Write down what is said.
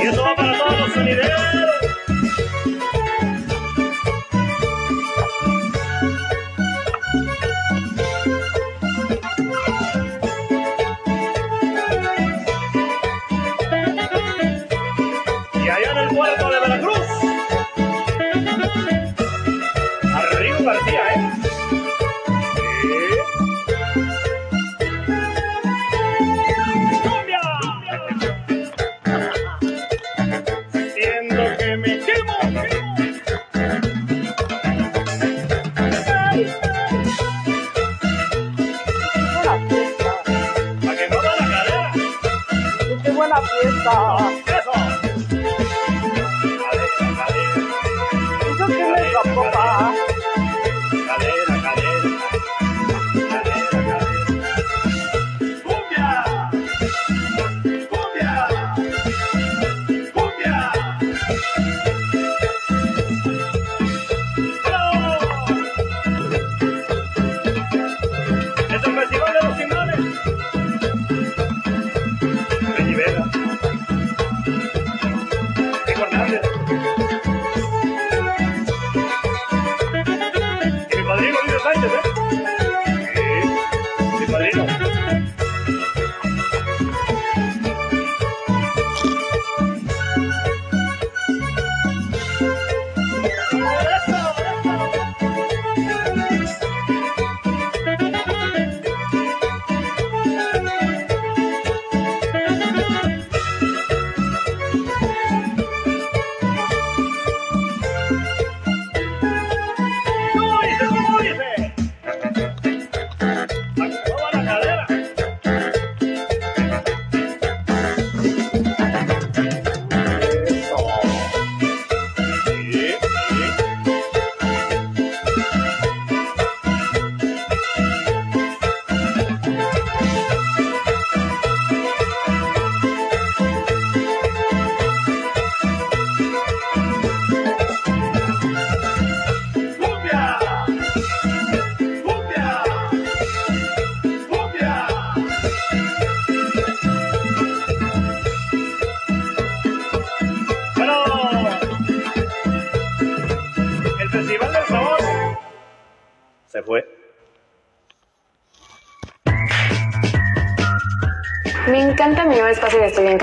Y eso va para todos los sonideros. Y allá en el puerto de Veracruz. buena fiesta. Eso. Yo que me escapó. fue. Me encanta mi nuevo espacio de estudio en